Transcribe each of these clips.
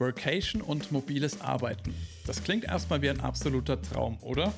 Workation und mobiles Arbeiten. Das klingt erstmal wie ein absoluter Traum, oder?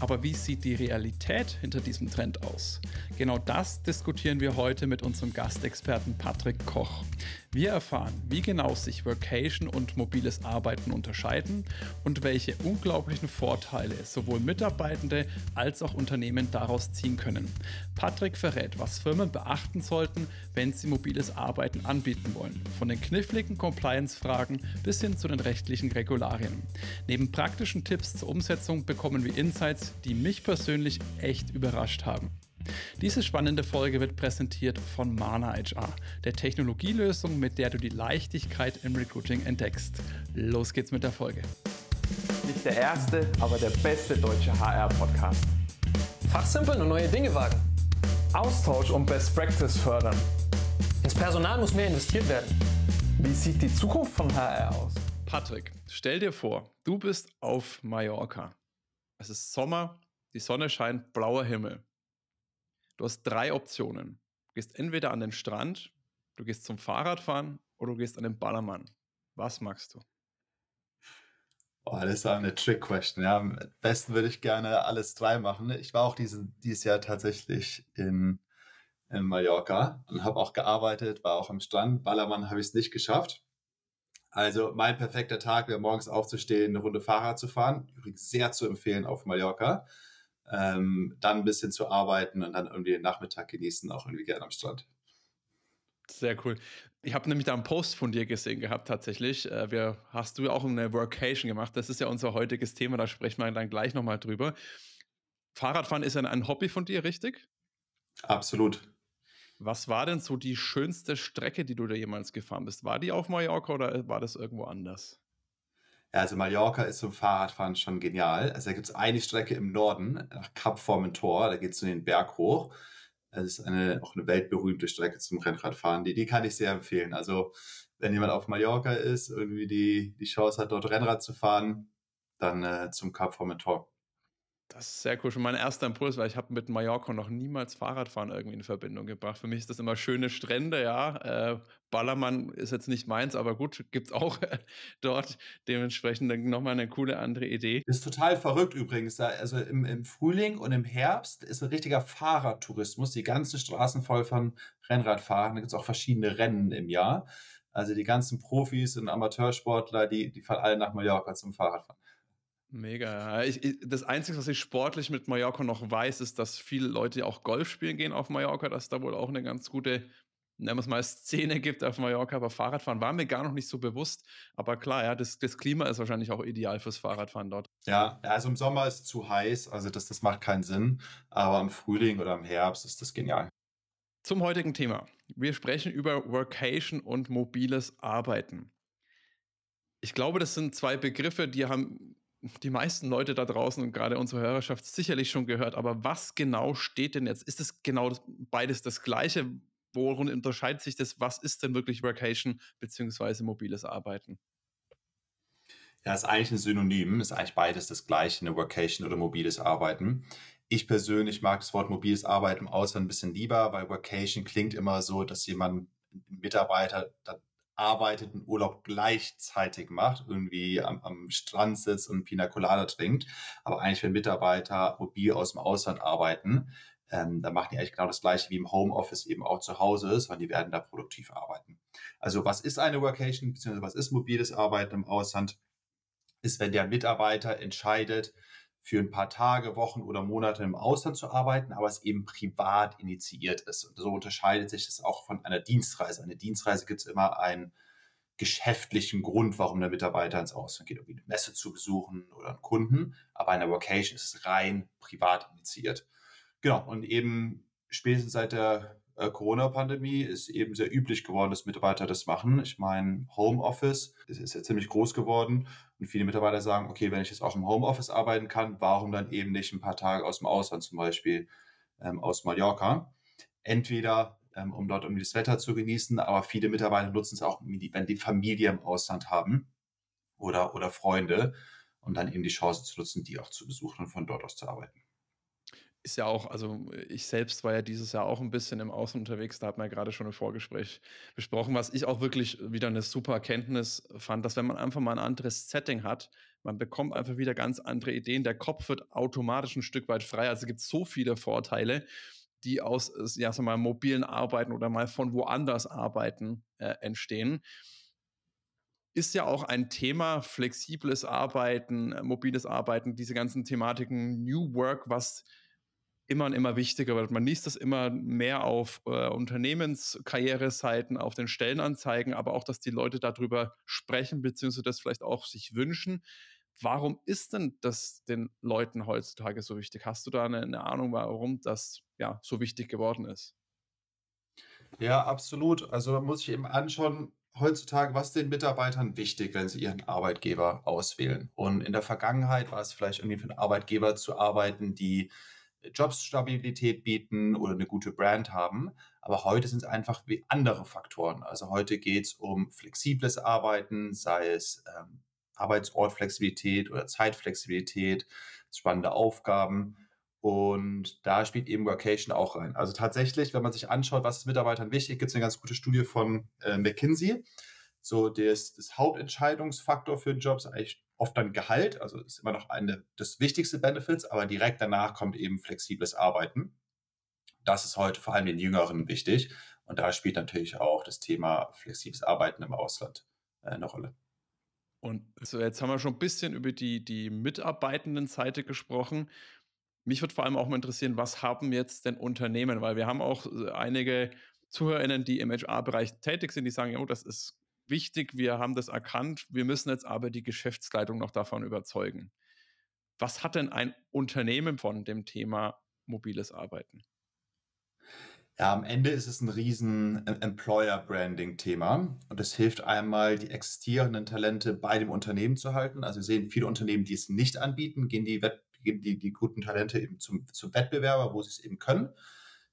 Aber wie sieht die Realität hinter diesem Trend aus? Genau das diskutieren wir heute mit unserem Gastexperten Patrick Koch. Wir erfahren, wie genau sich Workation und mobiles Arbeiten unterscheiden und welche unglaublichen Vorteile sowohl Mitarbeitende als auch Unternehmen daraus ziehen können. Patrick verrät, was Firmen beachten sollten, wenn sie mobiles Arbeiten anbieten wollen. Von den kniffligen Compliance-Fragen bis hin zu den rechtlichen Regularien. Neben praktischen Tipps zur Umsetzung bekommen wir Insights, die mich persönlich echt überrascht haben. Diese spannende Folge wird präsentiert von Mana HR, der Technologielösung, mit der du die Leichtigkeit im Recruiting entdeckst. Los geht's mit der Folge. Nicht der erste, aber der beste deutsche HR-Podcast. Fachsimpeln und neue Dinge wagen. Austausch und Best Practice fördern. Ins Personal muss mehr investiert werden. Wie sieht die Zukunft von HR aus? Patrick, stell dir vor, du bist auf Mallorca. Es ist Sommer, die Sonne scheint, blauer Himmel. Du hast drei Optionen. Du gehst entweder an den Strand, du gehst zum Fahrradfahren oder du gehst an den Ballermann. Was magst du? Oh, das ist eine Trick-Question. Ja, am besten würde ich gerne alles drei machen. Ich war auch diese, dieses Jahr tatsächlich in, in Mallorca und habe auch gearbeitet, war auch am Strand. Ballermann habe ich es nicht geschafft. Also mein perfekter Tag wäre morgens aufzustehen, eine Runde Fahrrad zu fahren. Übrigens sehr zu empfehlen auf Mallorca. Ähm, dann ein bisschen zu arbeiten und dann irgendwie den Nachmittag genießen, auch irgendwie gerne am Strand. Sehr cool. Ich habe nämlich da einen Post von dir gesehen gehabt, tatsächlich. Äh, wir, hast du auch eine Workation gemacht. Das ist ja unser heutiges Thema, da sprechen wir dann gleich nochmal drüber. Fahrradfahren ist ja ein Hobby von dir, richtig? Absolut. Was war denn so die schönste Strecke, die du da jemals gefahren bist? War die auf Mallorca oder war das irgendwo anders? Ja, also Mallorca ist zum Fahrradfahren schon genial. Also da gibt es eine Strecke im Norden, nach Cap Formentor, da geht es den Berg hoch. Das ist eine, auch eine weltberühmte Strecke zum Rennradfahren. Die, die kann ich sehr empfehlen. Also wenn jemand auf Mallorca ist, irgendwie die, die Chance hat, dort Rennrad zu fahren, dann äh, zum Cap Formentor. Das ist sehr cool. Schon mein erster Impuls, weil ich habe mit Mallorca noch niemals Fahrradfahren irgendwie in Verbindung gebracht. Für mich ist das immer schöne Strände, ja. Äh, Ballermann ist jetzt nicht meins, aber gut, gibt es auch dort. Dementsprechend nochmal eine coole andere Idee. Das ist total verrückt übrigens. Also im, im Frühling und im Herbst ist ein richtiger Fahrradtourismus. Die ganzen Straßen voll von Rennradfahrern. Da gibt es auch verschiedene Rennen im Jahr. Also die ganzen Profis und Amateursportler, die, die fahren alle nach Mallorca zum Fahrradfahren. Mega. Ich, ich, das Einzige, was ich sportlich mit Mallorca noch weiß, ist, dass viele Leute auch Golf spielen gehen auf Mallorca, dass da wohl auch eine ganz gute, nennen wir es mal, Szene gibt auf Mallorca. Aber Fahrradfahren war mir gar noch nicht so bewusst. Aber klar, ja, das, das Klima ist wahrscheinlich auch ideal fürs Fahrradfahren dort. Ja, also im Sommer ist es zu heiß, also das, das macht keinen Sinn. Aber im Frühling oder im Herbst ist das genial. Zum heutigen Thema. Wir sprechen über Workation und mobiles Arbeiten. Ich glaube, das sind zwei Begriffe, die haben die meisten Leute da draußen und gerade unsere Hörerschaft sicherlich schon gehört. Aber was genau steht denn jetzt? Ist es genau das, beides das Gleiche? Worin unterscheidet sich das? Was ist denn wirklich Workation beziehungsweise mobiles Arbeiten? Ja, ist eigentlich ein Synonym, ist eigentlich beides das gleiche, eine Workation oder mobiles Arbeiten. Ich persönlich mag das Wort mobiles Arbeiten im Ausland ein bisschen lieber, weil Workation klingt immer so, dass jemand, Mitarbeiter, arbeitet und Urlaub gleichzeitig macht, irgendwie am, am Strand sitzt und Pina Colada trinkt. Aber eigentlich, wenn Mitarbeiter mobil aus dem Ausland arbeiten, ähm, dann machen die eigentlich genau das Gleiche wie im Homeoffice eben auch zu Hause ist, weil die werden da produktiv arbeiten. Also was ist eine Workation, beziehungsweise was ist mobiles Arbeiten im Ausland? Ist, wenn der Mitarbeiter entscheidet, für ein paar Tage, Wochen oder Monate im Ausland zu arbeiten, aber es eben privat initiiert ist. Und so unterscheidet sich das auch von einer Dienstreise. Eine Dienstreise gibt es immer einen geschäftlichen Grund, warum der Mitarbeiter ins Ausland geht, um eine Messe zu besuchen oder einen Kunden. Aber eine Vocation ist es rein privat initiiert. Genau. Und eben spätestens seit der äh, Corona-Pandemie ist eben sehr üblich geworden, dass Mitarbeiter das machen. Ich meine, Homeoffice ist, ist ja ziemlich groß geworden und viele Mitarbeiter sagen, okay, wenn ich jetzt auch im Homeoffice arbeiten kann, warum dann eben nicht ein paar Tage aus dem Ausland, zum Beispiel ähm, aus Mallorca? Entweder ähm, um dort irgendwie das Wetter zu genießen, aber viele Mitarbeiter nutzen es auch, wenn die Familie im Ausland haben oder, oder Freunde und dann eben die Chance zu nutzen, die auch zu besuchen und von dort aus zu arbeiten. Ist ja auch, also ich selbst war ja dieses Jahr auch ein bisschen im Außen unterwegs, da hat man ja gerade schon im Vorgespräch besprochen, was ich auch wirklich wieder eine super Erkenntnis fand, dass wenn man einfach mal ein anderes Setting hat, man bekommt einfach wieder ganz andere Ideen, der Kopf wird automatisch ein Stück weit frei, also es gibt so viele Vorteile, die aus, ja, sag mal, mobilen Arbeiten oder mal von woanders arbeiten äh, entstehen. Ist ja auch ein Thema, flexibles Arbeiten, mobiles Arbeiten, diese ganzen Thematiken, New Work, was immer und immer wichtiger wird. Man liest das immer mehr auf äh, Unternehmenskarriereseiten, auf den Stellenanzeigen, aber auch, dass die Leute darüber sprechen, beziehungsweise das vielleicht auch sich wünschen. Warum ist denn das den Leuten heutzutage so wichtig? Hast du da eine, eine Ahnung, warum das ja so wichtig geworden ist? Ja, absolut. Also man muss sich eben anschauen, heutzutage, was den Mitarbeitern wichtig, wenn sie ihren Arbeitgeber auswählen. Und in der Vergangenheit war es vielleicht irgendwie für einen Arbeitgeber zu arbeiten, die Jobstabilität bieten oder eine gute Brand haben. Aber heute sind es einfach wie andere Faktoren. Also heute geht es um flexibles Arbeiten, sei es ähm, Arbeitsortflexibilität oder Zeitflexibilität, spannende Aufgaben. Und da spielt eben Workation auch rein. Also tatsächlich, wenn man sich anschaut, was ist Mitarbeitern wichtig, gibt es eine ganz gute Studie von äh, McKinsey. So das, das Hauptentscheidungsfaktor für einen Job ist eigentlich oft dann Gehalt, also ist immer noch eine das wichtigste Benefits, aber direkt danach kommt eben flexibles Arbeiten. Das ist heute vor allem den Jüngeren wichtig und da spielt natürlich auch das Thema flexibles Arbeiten im Ausland äh, eine Rolle. Und so jetzt haben wir schon ein bisschen über die, die mitarbeitenden Seite gesprochen. Mich würde vor allem auch mal interessieren, was haben jetzt denn Unternehmen? Weil wir haben auch äh, einige ZuhörerInnen, die im HR-Bereich tätig sind, die sagen, ja, oh, das ist wichtig, wir haben das erkannt, wir müssen jetzt aber die Geschäftsleitung noch davon überzeugen. Was hat denn ein Unternehmen von dem Thema mobiles Arbeiten? Ja, am Ende ist es ein riesen äh, Employer-Branding-Thema und es hilft einmal, die existierenden Talente bei dem Unternehmen zu halten. Also wir sehen viele Unternehmen, die es nicht anbieten, gehen die, gehen die, die guten Talente eben zum, zum Wettbewerber, wo sie es eben können.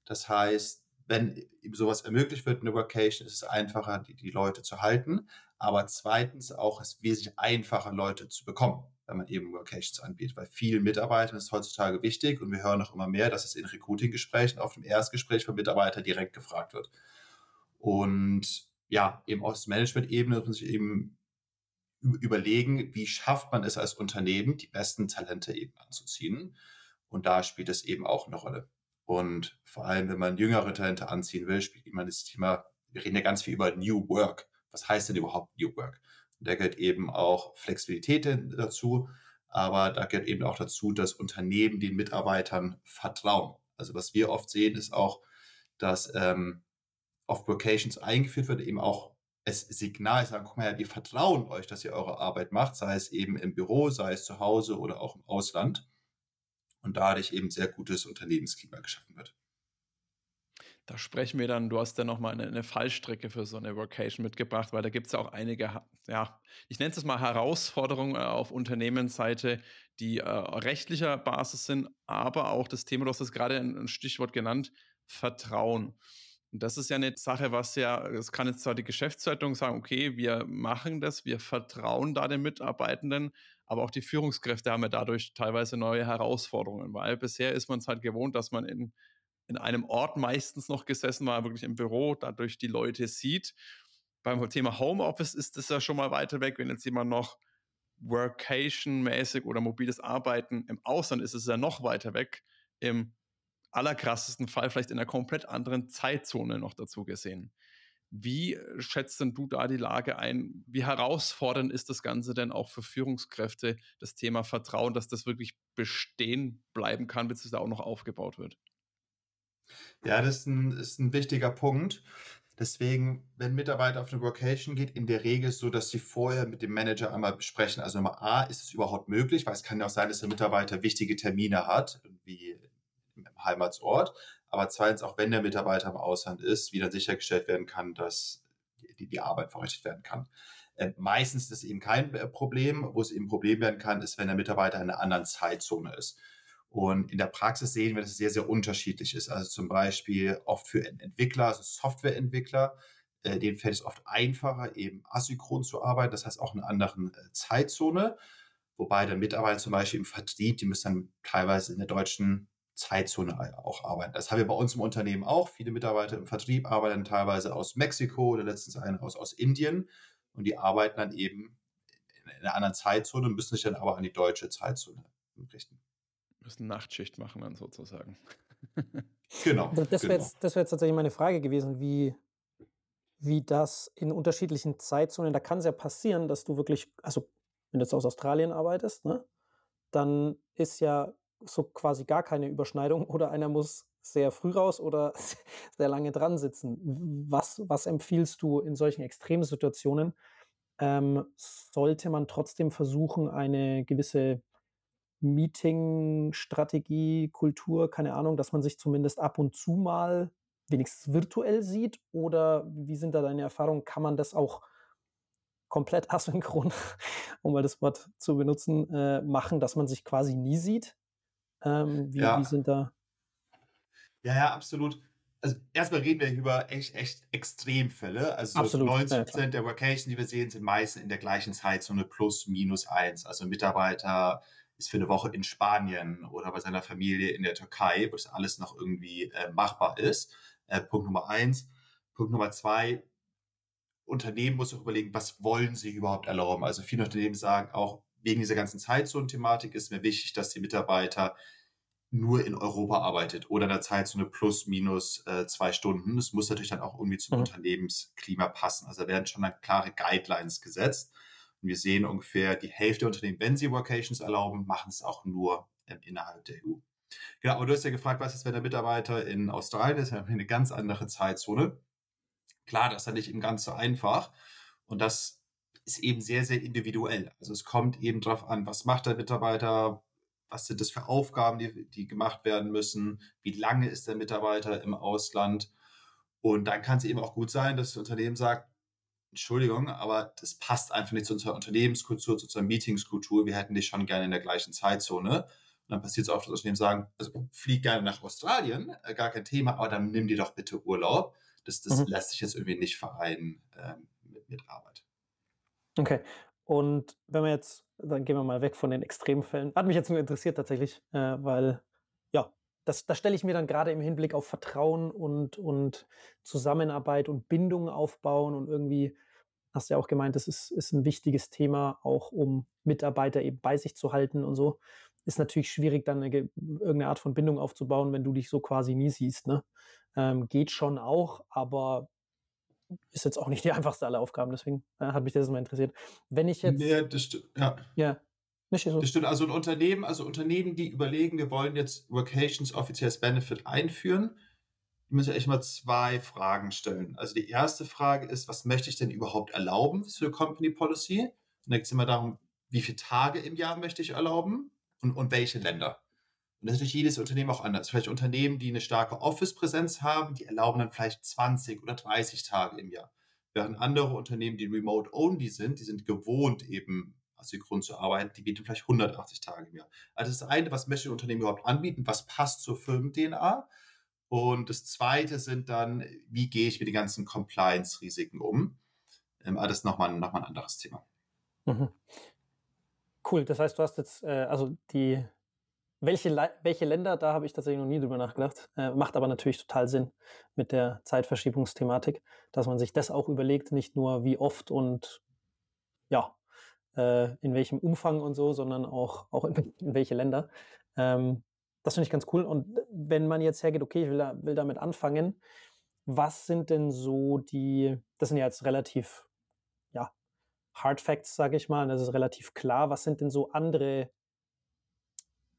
Das heißt, wenn eben sowas ermöglicht wird, eine Workation, ist es einfacher, die, die Leute zu halten. Aber zweitens auch es ist wesentlich einfacher, Leute zu bekommen, wenn man eben Workations anbietet. Weil vielen Mitarbeitern ist heutzutage wichtig und wir hören auch immer mehr, dass es in Recruiting-Gesprächen auf dem Erstgespräch von Mitarbeitern direkt gefragt wird. Und ja, eben aus Management-Ebene muss man sich eben überlegen, wie schafft man es als Unternehmen, die besten Talente eben anzuziehen. Und da spielt es eben auch eine Rolle. Und vor allem, wenn man jüngere Talente anziehen will, spielt immer das Thema, wir reden ja ganz viel über New Work. Was heißt denn überhaupt New Work? Und da gehört eben auch Flexibilität dazu, aber da gehört eben auch dazu, dass Unternehmen den Mitarbeitern vertrauen. Also was wir oft sehen, ist auch, dass ähm, auf Vocations eingeführt wird, eben auch es Signal sagen, guck mal, wir vertrauen euch, dass ihr eure Arbeit macht, sei es eben im Büro, sei es zu Hause oder auch im Ausland und dadurch eben sehr gutes Unternehmensklima geschaffen wird. Da sprechen wir dann, du hast ja nochmal eine, eine Fallstrecke für so eine Workation mitgebracht, weil da gibt es ja auch einige, ja, ich nenne es mal Herausforderungen äh, auf Unternehmensseite, die äh, rechtlicher Basis sind, aber auch das Thema, du hast es gerade ein, ein Stichwort genannt, Vertrauen. Und das ist ja eine Sache, was ja, es kann jetzt zwar die Geschäftsleitung sagen, okay, wir machen das, wir vertrauen da den Mitarbeitenden, aber auch die Führungskräfte haben ja dadurch teilweise neue Herausforderungen, weil bisher ist man es halt gewohnt, dass man in, in einem Ort meistens noch gesessen war, wirklich im Büro, dadurch die Leute sieht. Beim Thema Homeoffice ist es ja schon mal weiter weg, wenn jetzt jemand noch Workation-mäßig oder mobiles Arbeiten im Ausland ist, ist es ja noch weiter weg. Im allerkrassesten Fall vielleicht in einer komplett anderen Zeitzone noch dazu gesehen. Wie schätzt denn du da die Lage ein? Wie herausfordernd ist das Ganze denn auch für Führungskräfte, das Thema Vertrauen, dass das wirklich bestehen bleiben kann, bis es da auch noch aufgebaut wird? Ja, das ist ein, ist ein wichtiger Punkt. Deswegen, wenn Mitarbeiter auf eine Workation geht, in der Regel so, dass sie vorher mit dem Manager einmal besprechen. Also Nummer A, ist es überhaupt möglich? Weil es kann ja auch sein, dass der Mitarbeiter wichtige Termine hat, wie im Heimatsort aber zweitens auch wenn der Mitarbeiter im Ausland ist, wie dann sichergestellt werden kann, dass die, die Arbeit verrichtet werden kann. Äh, meistens ist es eben kein äh, Problem. Wo es eben ein Problem werden kann, ist, wenn der Mitarbeiter in einer anderen Zeitzone ist. Und in der Praxis sehen wir, dass es sehr, sehr unterschiedlich ist. Also zum Beispiel oft für Entwickler, also Softwareentwickler, äh, denen fällt es oft einfacher, eben asynchron zu arbeiten, das heißt auch in einer anderen äh, Zeitzone. Wobei dann Mitarbeiter zum Beispiel im Vertrieb, die müssen dann teilweise in der deutschen Zeitzone auch arbeiten. Das haben wir bei uns im Unternehmen auch. Viele Mitarbeiter im Vertrieb arbeiten teilweise aus Mexiko oder letztens einer aus, aus Indien und die arbeiten dann eben in einer anderen Zeitzone, müssen sich dann aber an die deutsche Zeitzone richten. Müssen Nachtschicht machen dann sozusagen. genau. Das wäre genau. jetzt, wär jetzt tatsächlich meine Frage gewesen, wie, wie das in unterschiedlichen Zeitzonen, da kann es ja passieren, dass du wirklich, also wenn du jetzt aus Australien arbeitest, ne, dann ist ja so quasi gar keine Überschneidung oder einer muss sehr früh raus oder sehr lange dran sitzen. Was, was empfiehlst du in solchen Extremsituationen? Ähm, sollte man trotzdem versuchen, eine gewisse Meeting-Strategie, Kultur, keine Ahnung, dass man sich zumindest ab und zu mal wenigstens virtuell sieht? Oder wie sind da deine Erfahrungen? Kann man das auch komplett asynchron, um mal das Wort zu benutzen, äh, machen, dass man sich quasi nie sieht? Ähm, wie, Ja. wie sind da? Ja, ja, absolut. Also erstmal reden wir über echt, echt Extremfälle. Also so Absolut, ja, 90 klar. Prozent der Vacations, die wir sehen, sind meistens in der gleichen Zeitzone plus minus eins. Also ein Mitarbeiter ist für eine Woche in Spanien oder bei seiner Familie in der Türkei, wo das alles noch irgendwie äh, machbar ist. Äh, Punkt Nummer eins. Punkt Nummer zwei, Unternehmen muss auch überlegen, was wollen sie überhaupt erlauben. Also viele Unternehmen sagen auch, wegen dieser ganzen Zeitzonen-Thematik ist mir wichtig, dass die Mitarbeiter nur in Europa arbeitet oder in der Zeitzone plus minus äh, zwei Stunden. Das muss natürlich dann auch irgendwie zum Mhm. Unternehmensklima passen. Also da werden schon dann klare Guidelines gesetzt. Und wir sehen ungefähr die Hälfte der Unternehmen, wenn sie Workations erlauben, machen es auch nur ähm, innerhalb der EU. Ja, aber du hast ja gefragt, was ist, wenn der Mitarbeiter in Australien ist? Haben eine ganz andere Zeitzone. Klar, das ist ja nicht eben ganz so einfach. Und das ist eben sehr, sehr individuell. Also es kommt eben darauf an, was macht der Mitarbeiter, was sind das für Aufgaben, die, die gemacht werden müssen, wie lange ist der Mitarbeiter im Ausland. Und dann kann es eben auch gut sein, dass das Unternehmen sagt, Entschuldigung, aber das passt einfach nicht zu unserer Unternehmenskultur, zu unserer Meetingskultur. Wir hätten dich schon gerne in der gleichen Zeitzone. Und dann passiert es oft, dass Unternehmen sagen, also flieg gerne nach Australien, äh, gar kein Thema, aber dann nimm dir doch bitte Urlaub. Das, das Mhm. lässt sich jetzt irgendwie nicht vereinen ähm, mit, mit Arbeit. Okay. Und wenn wir jetzt, dann gehen wir mal weg von den Extremfällen. Hat mich jetzt nur interessiert tatsächlich, äh, weil, ja, das, das stelle ich mir dann gerade im Hinblick auf Vertrauen und, und Zusammenarbeit und Bindung aufbauen und irgendwie, hast du ja auch gemeint, das ist, ist ein wichtiges Thema, auch um Mitarbeiter eben bei sich zu halten und so. Ist natürlich schwierig, dann eine, ge- irgendeine Art von Bindung aufzubauen, wenn du dich so quasi nie siehst. Ne? Ähm, geht schon auch, aber ist jetzt auch nicht die einfachste aller Aufgaben, deswegen äh, hat mich das mal interessiert. Wenn ich jetzt, Nee, das stimmt. Ja. ja, nicht so, Das stimmt. Also ein Unternehmen, also Unternehmen, die überlegen, wir wollen jetzt Workations offiziell als Benefit einführen, die müssen echt mal zwei Fragen stellen. Also die erste Frage ist, was möchte ich denn überhaupt erlauben für Company Policy? Und dann geht es immer darum, wie viele Tage im Jahr möchte ich erlauben und, und welche Länder. Und das ist natürlich jedes Unternehmen auch anders. Vielleicht Unternehmen, die eine starke Office-Präsenz haben, die erlauben dann vielleicht 20 oder 30 Tage im Jahr. Während andere Unternehmen, die remote-only sind, die sind gewohnt eben asynchron zu arbeiten, die bieten vielleicht 180 Tage im Jahr. Also das eine, was möchte ein Unternehmen überhaupt anbieten, was passt zur Firmen-DNA? Und das zweite sind dann, wie gehe ich mit den ganzen Compliance-Risiken um? Ähm, aber das ist nochmal noch ein anderes Thema. Mhm. Cool, das heißt, du hast jetzt, äh, also die, welche, welche Länder, da habe ich tatsächlich noch nie drüber nachgedacht, äh, macht aber natürlich total Sinn mit der Zeitverschiebungsthematik, dass man sich das auch überlegt, nicht nur wie oft und ja, äh, in welchem Umfang und so, sondern auch, auch in, in welche Länder. Ähm, das finde ich ganz cool. Und wenn man jetzt hergeht, okay, ich will, da, will damit anfangen, was sind denn so die, das sind ja jetzt relativ, ja, Hard Facts, sage ich mal, das ist relativ klar. Was sind denn so andere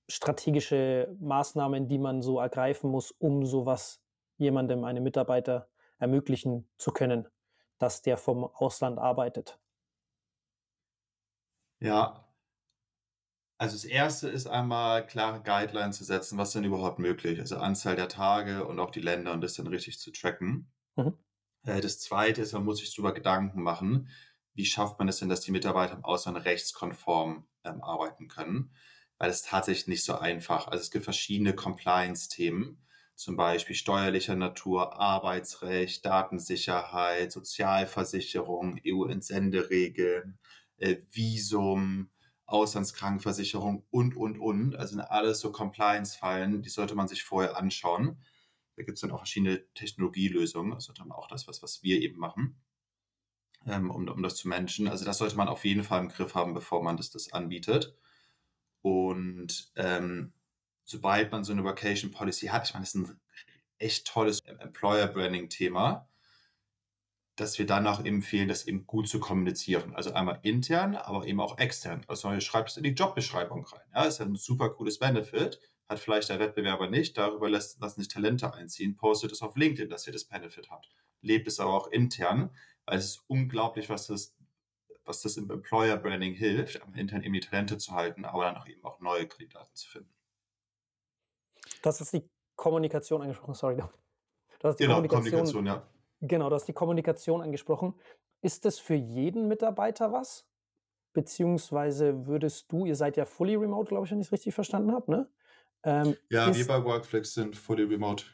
strategische Maßnahmen, die man so ergreifen muss, um sowas jemandem, einem Mitarbeiter ermöglichen zu können, dass der vom Ausland arbeitet? Ja. Also das erste ist einmal klare Guidelines zu setzen, was denn überhaupt möglich, also Anzahl der Tage und auch die Länder und das dann richtig zu tracken. Mhm. Äh, Das zweite ist, man muss sich darüber Gedanken machen, wie schafft man es denn, dass die Mitarbeiter im Ausland rechtskonform ähm, arbeiten können, weil es tatsächlich nicht so einfach. Also es gibt verschiedene Compliance-Themen, zum Beispiel steuerlicher Natur, Arbeitsrecht, Datensicherheit, Sozialversicherung, EU-Entsenderegeln, äh, Visum, Auslandskrankenversicherung und, und, und. Also sind alles so Compliance-Fallen, die sollte man sich vorher anschauen. Da gibt es dann auch verschiedene Technologielösungen, also dann auch das, was, was wir eben machen, ähm, um, um das zu managen. Also das sollte man auf jeden Fall im Griff haben, bevor man das, das anbietet. Und ähm, sobald man so eine Vacation Policy hat, ich meine, das ist ein echt tolles Employer Branding Thema, dass wir dann auch empfehlen, das eben gut zu kommunizieren. Also einmal intern, aber eben auch extern. Also ihr schreibt es in die Jobbeschreibung rein. Ja, ist ja ein super cooles Benefit. Hat vielleicht der Wettbewerber nicht. Darüber lässt, lassen sich Talente einziehen. Postet es auf LinkedIn, dass ihr das Benefit habt. Lebt es aber auch intern, weil es ist unglaublich, was das, was das im Employer Branding hilft, am intern eben die Talente zu halten, aber dann auch eben auch neue Kandidaten zu finden. Das ist die Kommunikation angesprochen, sorry. Du hast die genau, Kommunikation, Kommunikation, ja. Genau, du hast die Kommunikation angesprochen. Ist das für jeden Mitarbeiter was? Beziehungsweise würdest du, ihr seid ja fully remote, glaube ich, wenn ich es richtig verstanden habe, ne? Ähm, ja, ist, wir bei Workflex sind fully remote.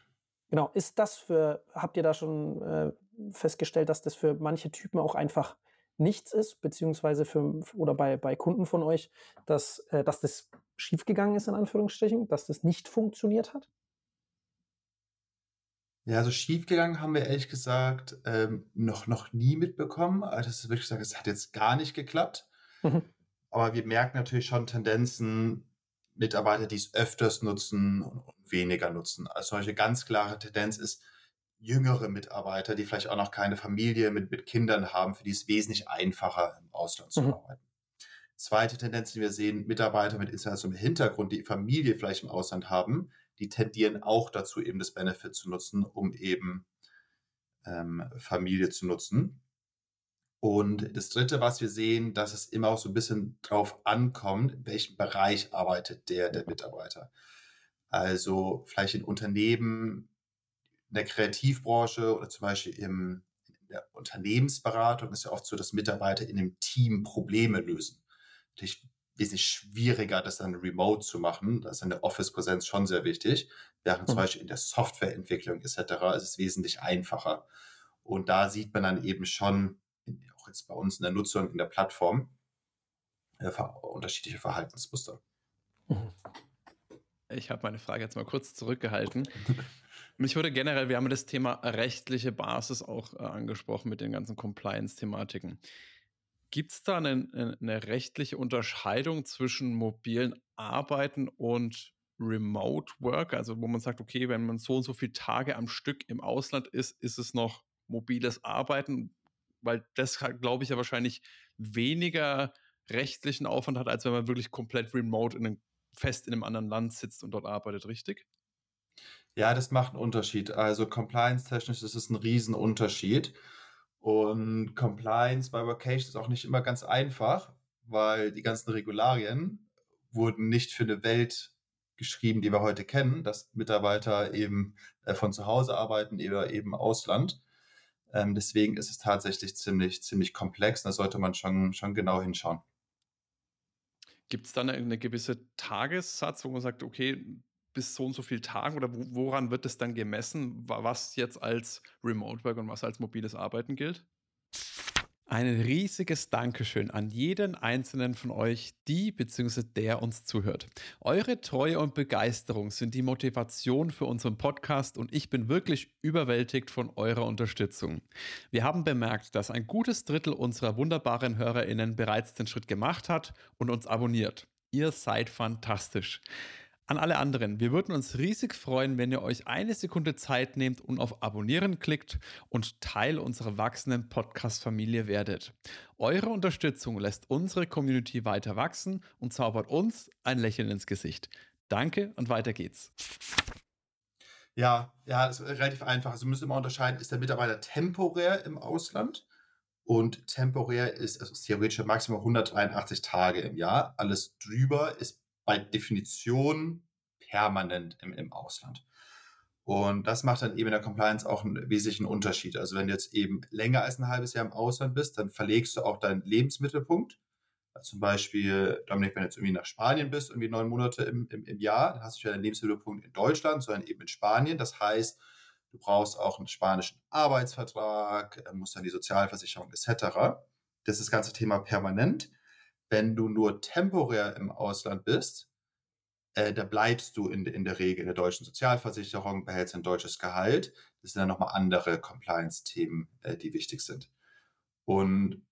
Genau, ist das für, habt ihr da schon äh, festgestellt, dass das für manche Typen auch einfach nichts ist, beziehungsweise für oder bei, bei Kunden von euch, dass, äh, dass das schiefgegangen ist, in Anführungsstrichen, dass das nicht funktioniert hat? Ja, also schiefgegangen haben wir ehrlich gesagt ähm, noch, noch nie mitbekommen. Also das ist wirklich gesagt, es hat jetzt gar nicht geklappt. Mhm. Aber wir merken natürlich schon Tendenzen, Mitarbeiter, die es öfters nutzen und weniger nutzen. Also solche ganz klare Tendenz ist, jüngere Mitarbeiter, die vielleicht auch noch keine Familie mit, mit Kindern haben, für die es wesentlich einfacher im Ausland zu mhm. arbeiten. Zweite Tendenz, die wir sehen, Mitarbeiter mit internationalem Hintergrund, die Familie vielleicht im Ausland haben, die tendieren auch dazu, eben das Benefit zu nutzen, um eben ähm, Familie zu nutzen. Und das Dritte, was wir sehen, dass es immer auch so ein bisschen drauf ankommt, in welchem Bereich arbeitet der, der Mitarbeiter. Also vielleicht in Unternehmen, in der Kreativbranche oder zum Beispiel im, in der Unternehmensberatung ist ja oft so, dass Mitarbeiter in einem Team Probleme lösen. Natürlich wesentlich schwieriger, das dann remote zu machen. Da ist eine Office-Präsenz schon sehr wichtig. Während mhm. zum Beispiel in der Softwareentwicklung etc. ist es wesentlich einfacher. Und da sieht man dann eben schon, auch jetzt bei uns in der Nutzung in der Plattform, äh, unterschiedliche Verhaltensmuster. Mhm. Ich habe meine Frage jetzt mal kurz zurückgehalten. Mich würde generell, wir haben das Thema rechtliche Basis auch äh, angesprochen mit den ganzen Compliance-Thematiken. Gibt es da eine, eine rechtliche Unterscheidung zwischen mobilen Arbeiten und Remote Work? Also wo man sagt, okay, wenn man so und so viele Tage am Stück im Ausland ist, ist es noch mobiles Arbeiten, weil das, glaube ich, ja wahrscheinlich weniger rechtlichen Aufwand hat, als wenn man wirklich komplett remote in einem, fest in einem anderen Land sitzt und dort arbeitet, richtig? Ja, das macht einen Unterschied. Also compliance-technisch ist es ein Riesenunterschied. Und Compliance bei Workation ist auch nicht immer ganz einfach, weil die ganzen Regularien wurden nicht für eine Welt geschrieben, die wir heute kennen, dass Mitarbeiter eben äh, von zu Hause arbeiten oder eben Ausland. Ähm, deswegen ist es tatsächlich ziemlich, ziemlich komplex. Da sollte man schon, schon genau hinschauen. Gibt es dann eine gewisse Tagessatz, wo man sagt, okay, bis so und so viel Tagen oder woran wird es dann gemessen, was jetzt als Remote Work und was als mobiles Arbeiten gilt? Ein riesiges Dankeschön an jeden einzelnen von euch, die bzw. der uns zuhört. Eure Treue und Begeisterung sind die Motivation für unseren Podcast und ich bin wirklich überwältigt von eurer Unterstützung. Wir haben bemerkt, dass ein gutes Drittel unserer wunderbaren HörerInnen bereits den Schritt gemacht hat und uns abonniert. Ihr seid fantastisch. An alle anderen, wir würden uns riesig freuen, wenn ihr euch eine Sekunde Zeit nehmt und auf Abonnieren klickt und Teil unserer wachsenden Podcast-Familie werdet. Eure Unterstützung lässt unsere Community weiter wachsen und zaubert uns ein Lächeln ins Gesicht. Danke und weiter geht's. Ja, ja, das ist relativ einfach. Also wir müssen immer unterscheiden, ist der Mitarbeiter temporär im Ausland? Und temporär ist, also theoretisch maximal 183 Tage im Jahr. Alles drüber ist bei Definition permanent im, im Ausland. Und das macht dann eben in der Compliance auch einen wesentlichen Unterschied. Also wenn du jetzt eben länger als ein halbes Jahr im Ausland bist, dann verlegst du auch deinen Lebensmittelpunkt. Also zum Beispiel, Dominik, wenn du jetzt irgendwie nach Spanien bist, irgendwie neun Monate im, im, im Jahr, dann hast du mehr deinen Lebensmittelpunkt in Deutschland, sondern eben in Spanien. Das heißt, du brauchst auch einen spanischen Arbeitsvertrag, musst dann die Sozialversicherung etc. Das ist das ganze Thema permanent. Wenn du nur temporär im Ausland bist, äh, da bleibst du in, in der Regel in der deutschen Sozialversicherung, behältst ein deutsches Gehalt. Das sind dann nochmal andere Compliance-Themen, äh, die wichtig sind. Und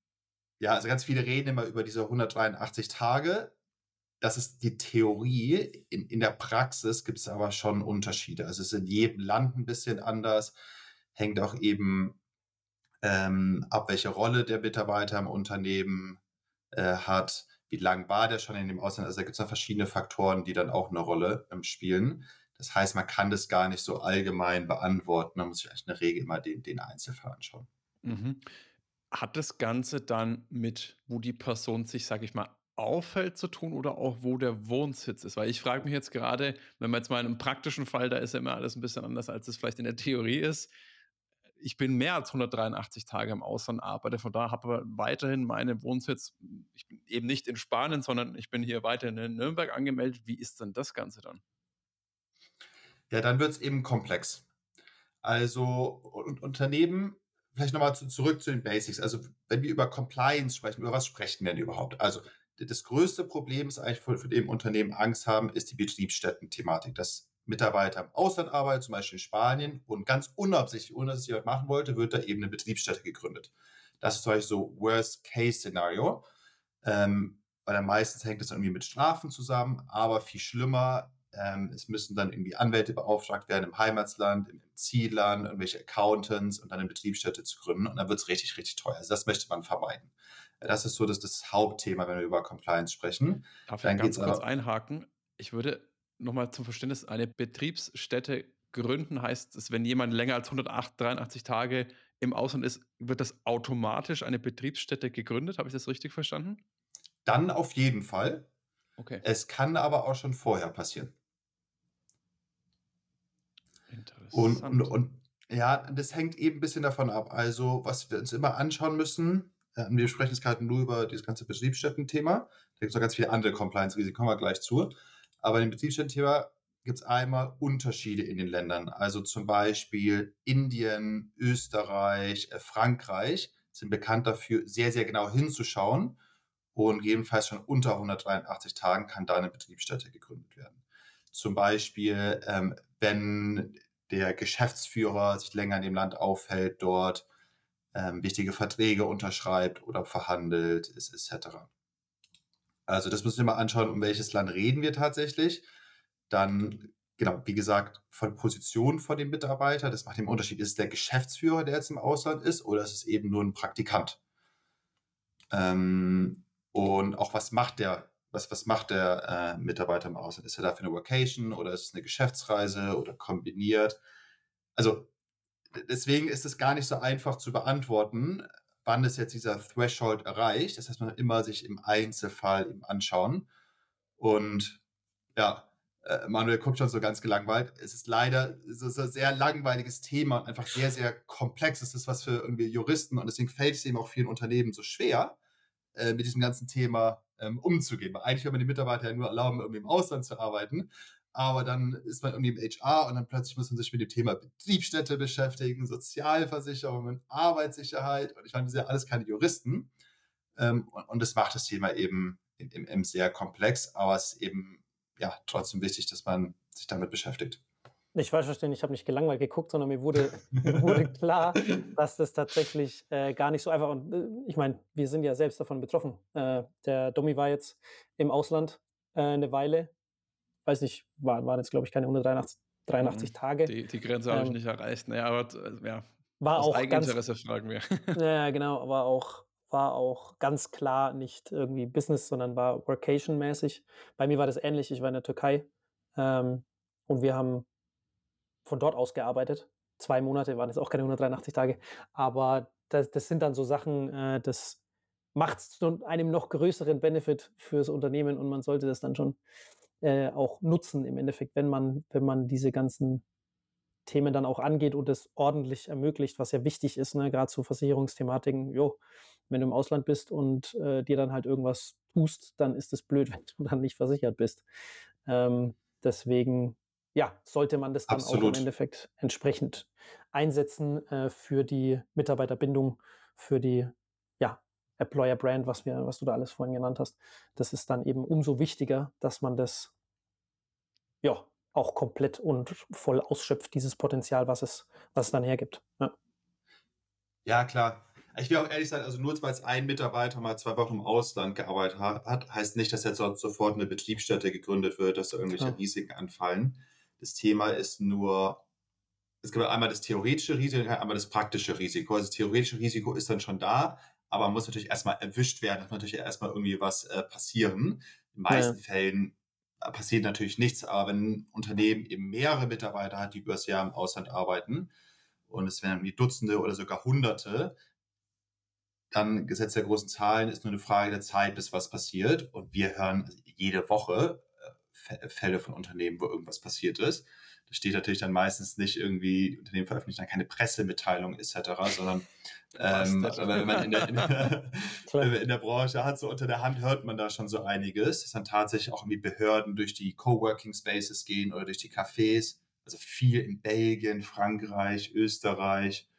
ja, also ganz viele reden immer über diese 183 Tage. Das ist die Theorie. In, in der Praxis gibt es aber schon Unterschiede. Also es ist in jedem Land ein bisschen anders. Hängt auch eben ähm, ab, welche Rolle der Mitarbeiter im Unternehmen äh, hat wie lang war der schon in dem Ausland? Also da gibt es ja verschiedene Faktoren, die dann auch eine Rolle ähm, spielen. Das heißt, man kann das gar nicht so allgemein beantworten. Man muss sich eigentlich in der Regel immer den, den Einzelfall anschauen. Mhm. Hat das Ganze dann mit, wo die Person sich, sage ich mal, auffällt zu tun oder auch wo der Wohnsitz ist? Weil ich frage mich jetzt gerade, wenn man jetzt mal in einem praktischen Fall, da ist ja immer alles ein bisschen anders, als es vielleicht in der Theorie ist ich bin mehr als 183 Tage im Ausland, arbeite von da, habe aber weiterhin meinen Wohnsitz, ich bin eben nicht in Spanien, sondern ich bin hier weiterhin in Nürnberg angemeldet. Wie ist denn das Ganze dann? Ja, dann wird es eben komplex. Also Unternehmen, vielleicht nochmal zu, zurück zu den Basics. Also wenn wir über Compliance sprechen, über was sprechen wir denn überhaupt? Also das größte Problem ist eigentlich, für, für dem Unternehmen Angst haben, ist die Betriebsstätten-Thematik. Das Mitarbeiter im Ausland arbeiten, zum Beispiel in Spanien, und ganz unabsichtlich, ohne dass es jemand machen wollte, wird da eben eine Betriebsstätte gegründet. Das ist zum Beispiel so Worst-Case-Szenario, ähm, weil dann meistens hängt es irgendwie mit Strafen zusammen, aber viel schlimmer, ähm, es müssen dann irgendwie Anwälte beauftragt werden im Heimatsland, im Zielland, irgendwelche Accountants und dann eine Betriebsstätte zu gründen und dann wird es richtig, richtig teuer. Also das möchte man vermeiden. Das ist so das, das Hauptthema, wenn wir über Compliance sprechen. Darf ich ganz kurz einhaken? Ich würde nochmal zum Verständnis, eine Betriebsstätte gründen heißt es, wenn jemand länger als 183 Tage im Ausland ist, wird das automatisch eine Betriebsstätte gegründet? Habe ich das richtig verstanden? Dann auf jeden Fall. Okay. Es kann aber auch schon vorher passieren. Interessant. Und, und, und ja, das hängt eben ein bisschen davon ab. Also, was wir uns immer anschauen müssen, äh, wir sprechen jetzt gerade nur über dieses ganze Betriebsstätten-Thema. Da gibt es noch ganz viele andere Compliance-Risiken, kommen wir gleich zu. Aber im Betriebsstättenthema gibt es einmal Unterschiede in den Ländern. Also zum Beispiel Indien, Österreich, äh, Frankreich sind bekannt dafür, sehr, sehr genau hinzuschauen. Und jedenfalls schon unter 183 Tagen kann da eine Betriebsstätte gegründet werden. Zum Beispiel, ähm, wenn der Geschäftsführer sich länger in dem Land aufhält, dort ähm, wichtige Verträge unterschreibt oder verhandelt, ist, etc. Also das müssen wir mal anschauen, um welches Land reden wir tatsächlich. Dann, genau, wie gesagt, von Position von dem Mitarbeiter. Das macht den Unterschied. Ist es der Geschäftsführer, der jetzt im Ausland ist, oder ist es eben nur ein Praktikant? Ähm, und auch was macht der, was, was macht der äh, Mitarbeiter im Ausland? Ist er dafür eine Vacation oder ist es eine Geschäftsreise oder kombiniert? Also deswegen ist es gar nicht so einfach zu beantworten wann ist jetzt dieser Threshold erreicht. Das heißt, man immer sich im Einzelfall eben anschauen. Und ja, äh, Manuel guckt schon so ganz gelangweilt. Es ist leider so, ein sehr langweiliges Thema und einfach sehr, sehr komplex. Es ist was für irgendwie Juristen und deswegen fällt es eben auch vielen Unternehmen so schwer, äh, mit diesem ganzen Thema ähm, umzugehen. Weil eigentlich will man die Mitarbeiter ja nur erlauben, irgendwie im Ausland zu arbeiten aber dann ist man irgendwie im HR und dann plötzlich muss man sich mit dem Thema Betriebsstätte beschäftigen, Sozialversicherungen, Arbeitssicherheit und ich meine, wir sind ja alles keine Juristen ähm, und, und, das macht das Thema eben, eben, sehr komplex, aber es ist eben ja trotzdem wichtig, dass man sich damit beschäftigt. Ich weiß verstehen, ich habe nicht gelangweilt geguckt, sondern mir wurde, mir wurde klar, dass das tatsächlich äh, gar nicht so einfach und äh, ich meine, wir sind ja selbst davon betroffen. Äh, der Domi war jetzt im Ausland äh, eine Weile weiß nicht, war, waren jetzt, glaube ich, keine 183 83 mhm. Tage. Die, die Grenze habe ich ähm, nicht erreicht. Naja, aber äh, ja, war aus auch Eigeninteresse ganz, fragen wir. Ja, genau, war auch, war auch ganz klar nicht irgendwie Business, sondern war Workation-mäßig. Bei mir war das ähnlich. Ich war in der Türkei ähm, und wir haben von dort aus gearbeitet. Zwei Monate waren es auch keine 183 Tage. Aber das, das sind dann so Sachen, äh, das macht zu einem noch größeren Benefit fürs Unternehmen und man sollte das dann schon äh, auch nutzen im Endeffekt, wenn man, wenn man diese ganzen Themen dann auch angeht und es ordentlich ermöglicht, was ja wichtig ist, ne? gerade zu Versicherungsthematiken. Jo, wenn du im Ausland bist und äh, dir dann halt irgendwas tust, dann ist es blöd, wenn du dann nicht versichert bist. Ähm, deswegen, ja, sollte man das dann Absolut. auch im Endeffekt entsprechend einsetzen äh, für die Mitarbeiterbindung, für die Employer Brand, was wir, was du da alles vorhin genannt hast, das ist dann eben umso wichtiger, dass man das ja auch komplett und voll ausschöpft, dieses Potenzial, was es, was es dann hergibt. Ja. ja, klar. Ich will auch ehrlich sein, also nur weil es ein Mitarbeiter mal zwei Wochen im Ausland gearbeitet hat, heißt nicht, dass jetzt sofort eine Betriebsstätte gegründet wird, dass da irgendwelche Klar. Risiken anfallen. Das Thema ist nur, es gibt einmal das theoretische Risiko einmal das praktische Risiko. Also das theoretische Risiko ist dann schon da, aber man muss natürlich erstmal erwischt werden, muss natürlich erstmal irgendwie was äh, passieren. In den meisten ja. Fällen äh, passiert natürlich nichts, aber wenn ein Unternehmen eben mehrere Mitarbeiter hat, die über das Jahr im Ausland arbeiten, und es werden irgendwie Dutzende oder sogar Hunderte, dann Gesetz der großen Zahlen ist nur eine Frage der Zeit, bis was passiert. Und wir hören jede Woche Fälle von Unternehmen, wo irgendwas passiert ist. Das steht natürlich dann meistens nicht irgendwie, Unternehmen veröffentlichen dann keine Pressemitteilung etc., sondern ähm, wenn man in der, in, der, in der, Branche hat, so unter der Hand hört man da schon so einiges, dass dann tatsächlich auch irgendwie Behörden durch die Coworking Spaces gehen oder durch die Cafés, also viel in Belgien, Frankreich, Österreich.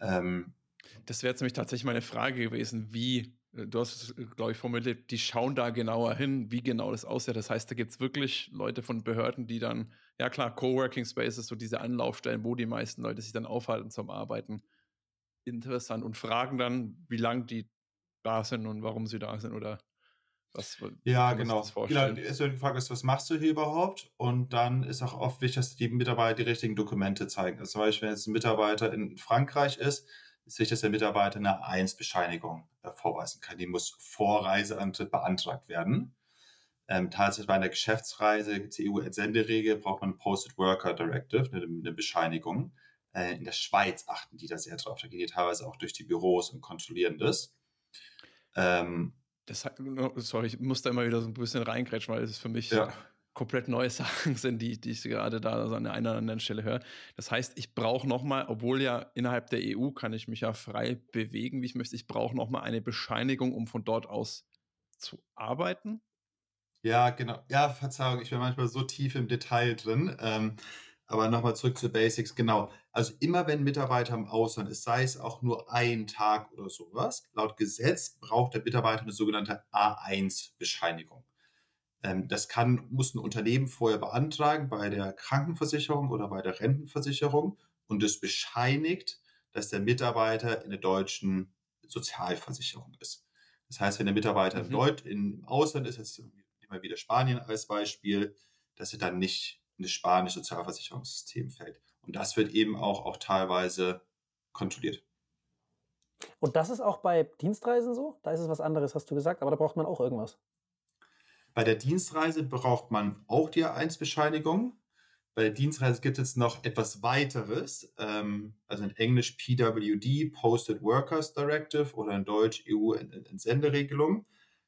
Ähm, das wäre jetzt nämlich tatsächlich meine Frage gewesen, wie, du hast es, äh, glaube ich, formuliert, die schauen da genauer hin, wie genau das aussieht. Das heißt, da gibt es wirklich Leute von Behörden, die dann, ja klar, Coworking Spaces, so diese Anlaufstellen, wo die meisten Leute sich dann aufhalten zum Arbeiten. Interessant. Und fragen dann, wie lange die da sind und warum sie da sind oder was. Ja, genau. Genau, die erste Frage ist, was machst du hier überhaupt? Und dann ist auch oft wichtig, dass die Mitarbeiter die richtigen Dokumente zeigen. Also zum Beispiel, wenn jetzt ein Mitarbeiter in Frankreich ist, ist wichtig, dass der Mitarbeiter eine 1-Bescheinigung äh, vorweisen kann. Die muss vor Reiseantritt beantragt werden. Ähm, tatsächlich bei einer Geschäftsreise gibt es die EU-Entsenderegel, braucht man ein Posted Worker Directive, eine, eine Bescheinigung. Äh, in der Schweiz achten die da sehr drauf. Da gehen die teilweise auch durch die Büros und kontrollieren das. Ähm, das sorry, ich muss da immer wieder so ein bisschen reingrätschen, weil es ist für mich ja komplett neue Sachen sind, die, die ich gerade da also an der einen oder anderen Stelle höre. Das heißt, ich brauche nochmal, obwohl ja innerhalb der EU kann ich mich ja frei bewegen, wie ich möchte, ich brauche nochmal eine Bescheinigung, um von dort aus zu arbeiten. Ja, genau. Ja, Verzeihung, ich bin manchmal so tief im Detail drin. Ähm, aber nochmal zurück zu Basics. Genau. Also immer wenn Mitarbeiter im Ausland ist, sei es auch nur ein Tag oder sowas, laut Gesetz braucht der Mitarbeiter eine sogenannte A1-Bescheinigung. Ähm, das kann, muss ein Unternehmen vorher beantragen bei der Krankenversicherung oder bei der Rentenversicherung und es bescheinigt, dass der Mitarbeiter in der deutschen Sozialversicherung ist. Das heißt, wenn der Mitarbeiter mhm. Deut im Ausland ist, jetzt nehmen wir wieder Spanien als Beispiel, dass er dann nicht in das spanische Sozialversicherungssystem fällt. Und das wird eben auch, auch teilweise kontrolliert. Und das ist auch bei Dienstreisen so? Da ist es was anderes, hast du gesagt, aber da braucht man auch irgendwas. Bei der Dienstreise braucht man auch die A1-Bescheinigung. Bei der Dienstreise gibt es noch etwas weiteres, ähm, also in Englisch PWD, Posted Workers Directive oder in Deutsch EU-Entsenderegelung.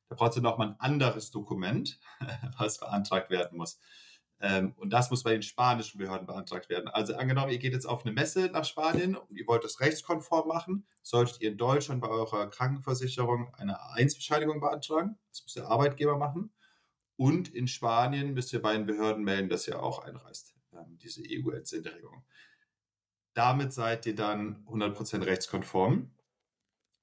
Da braucht ihr nochmal ein anderes Dokument, was beantragt werden muss. Ähm, und das muss bei den spanischen Behörden beantragt werden. Also angenommen, ihr geht jetzt auf eine Messe nach Spanien und ihr wollt das rechtskonform machen, solltet ihr in Deutschland bei eurer Krankenversicherung eine A1-Bescheinigung beantragen. Das muss der Arbeitgeber machen. Und in Spanien müsst ihr bei den Behörden melden, dass ihr auch einreist, ähm, diese EU-Entsenderegelung. Damit seid ihr dann 100% rechtskonform.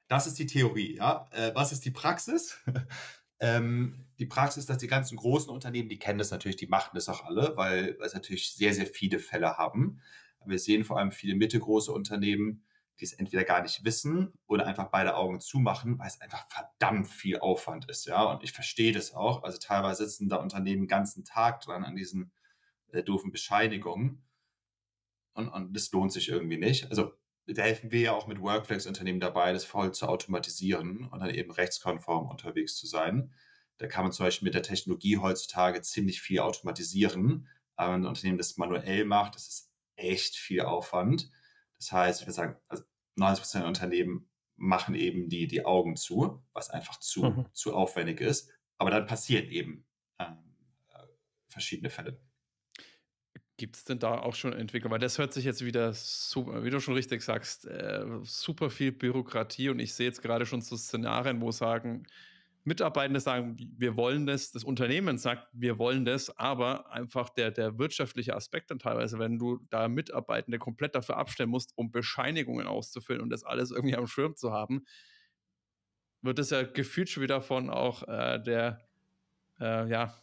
Das ist die Theorie. Ja? Äh, was ist die Praxis? ähm, die Praxis, dass die ganzen großen Unternehmen, die kennen das natürlich, die machen das auch alle, weil, sie natürlich sehr, sehr viele Fälle haben. Wir sehen vor allem viele mittelgroße Unternehmen, die es entweder gar nicht wissen oder einfach beide Augen zumachen, weil es einfach verdammt viel Aufwand ist, ja. Und ich verstehe das auch. Also teilweise sitzen da Unternehmen den ganzen Tag dran an diesen äh, doofen Bescheinigungen. Und, und das lohnt sich irgendwie nicht. Also da helfen wir ja auch mit Workflex-Unternehmen dabei, das voll zu automatisieren und dann eben rechtskonform unterwegs zu sein. Da kann man zum Beispiel mit der Technologie heutzutage ziemlich viel automatisieren. Aber ein Unternehmen, das manuell macht, das ist echt viel Aufwand. Das heißt, ich würde sagen, also 90 Prozent der Unternehmen machen eben die, die Augen zu, was einfach zu, mhm. zu aufwendig ist. Aber dann passiert eben ähm, äh, verschiedene Fälle. Gibt es denn da auch schon Entwicklung? Weil das hört sich jetzt wieder, super, wie du schon richtig sagst, äh, super viel Bürokratie und ich sehe jetzt gerade schon so Szenarien, wo sagen, Mitarbeitende sagen, wir wollen das, das Unternehmen sagt, wir wollen das, aber einfach der, der wirtschaftliche Aspekt dann teilweise, wenn du da Mitarbeitende komplett dafür abstellen musst, um Bescheinigungen auszufüllen und das alles irgendwie am Schirm zu haben, wird es ja gefühlt schon wieder von auch äh, der äh, ja,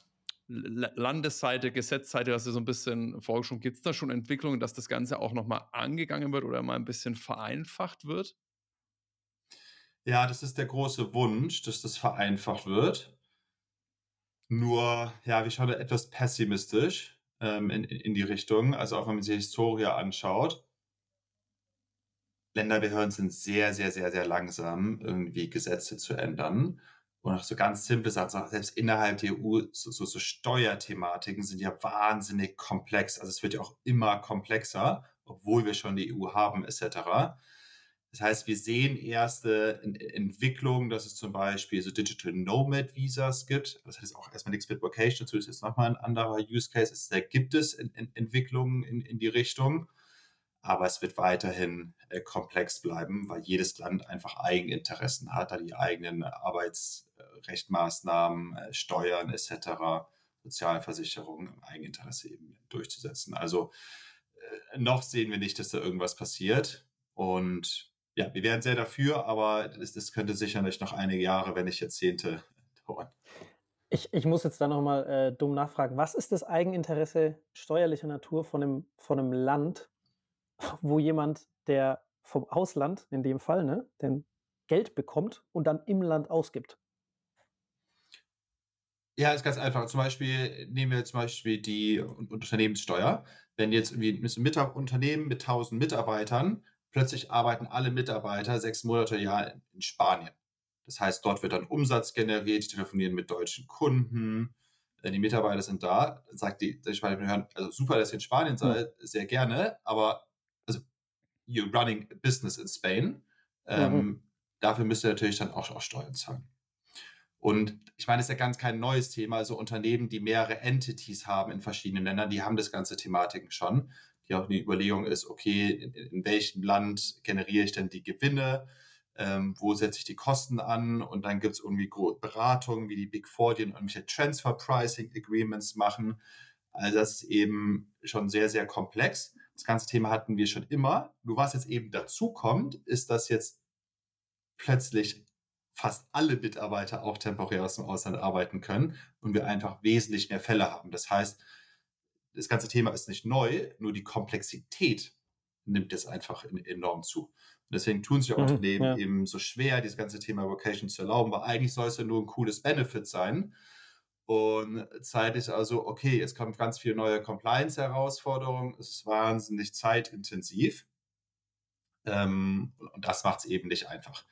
Landesseite, Gesetzseite, also so ein bisschen Forschung. Gibt es da schon Entwicklungen, dass das Ganze auch nochmal angegangen wird oder mal ein bisschen vereinfacht wird? Ja, das ist der große Wunsch, dass das vereinfacht wird. Nur, ja, wir schauen da etwas pessimistisch ähm, in, in die Richtung. Also auch wenn man sich die Historie anschaut. Länderbehörden sind sehr, sehr, sehr, sehr langsam, irgendwie Gesetze zu ändern. Und auch so ganz simple Sachen, selbst innerhalb der EU, so, so, so Steuerthematiken sind ja wahnsinnig komplex. Also es wird ja auch immer komplexer, obwohl wir schon die EU haben, etc. Das heißt, wir sehen erste Entwicklungen, dass es zum Beispiel so Digital Nomad Visas gibt. Das hat jetzt auch erstmal nichts mit Vocation zu, das ist nochmal ein anderer Use Case. Da gibt es Entwicklungen in, in die Richtung. Aber es wird weiterhin äh, komplex bleiben, weil jedes Land einfach Eigeninteressen hat, da die eigenen Arbeitsrechtmaßnahmen, äh, Steuern etc., Sozialversicherungen im Eigeninteresse eben durchzusetzen. Also äh, noch sehen wir nicht, dass da irgendwas passiert. Und ja, wir wären sehr dafür, aber das, das könnte sicherlich noch einige Jahre, wenn nicht Jahrzehnte dauern. Ich, ich muss jetzt da nochmal äh, dumm nachfragen. Was ist das Eigeninteresse steuerlicher Natur von einem, von einem Land, wo jemand, der vom Ausland, in dem Fall, ne, denn Geld bekommt und dann im Land ausgibt. Ja, ist ganz einfach. Zum Beispiel nehmen wir zum Beispiel die Unternehmenssteuer. Wenn jetzt irgendwie ein Unternehmen mit 1000 Mitarbeitern, plötzlich arbeiten alle Mitarbeiter sechs Monate Jahr in Spanien. Das heißt, dort wird dann Umsatz generiert, die telefonieren mit deutschen Kunden, äh, die Mitarbeiter sind da, sagt die, die Spanier, also super, dass ihr in Spanien hm. seid, sehr gerne, aber you're running a business in Spain. Ähm, mhm. Dafür müsst ihr natürlich dann auch, auch Steuern zahlen. Und ich meine, das ist ja ganz kein neues Thema. Also Unternehmen, die mehrere Entities haben in verschiedenen Ländern, die haben das ganze Thematiken schon. Die auch eine Überlegung ist, okay, in, in welchem Land generiere ich denn die Gewinne? Ähm, wo setze ich die Kosten an? Und dann gibt es irgendwie Beratungen wie die Big Four, die irgendwelche Transfer Pricing Agreements machen. Also das ist eben schon sehr, sehr komplex. Das ganze Thema hatten wir schon immer. Nur was jetzt eben dazu kommt, ist, dass jetzt plötzlich fast alle Mitarbeiter auch temporär aus dem Ausland arbeiten können und wir einfach wesentlich mehr Fälle haben. Das heißt, das ganze Thema ist nicht neu, nur die Komplexität nimmt jetzt einfach enorm zu. Und deswegen tun sich auch mhm, Unternehmen ja. eben so schwer, dieses ganze Thema Vocation zu erlauben, weil eigentlich soll es ja nur ein cooles Benefit sein. Und Zeit ist also, okay, es kommen ganz viele neue Compliance-Herausforderungen, es ist wahnsinnig zeitintensiv. Ähm, und das macht es eben nicht einfach.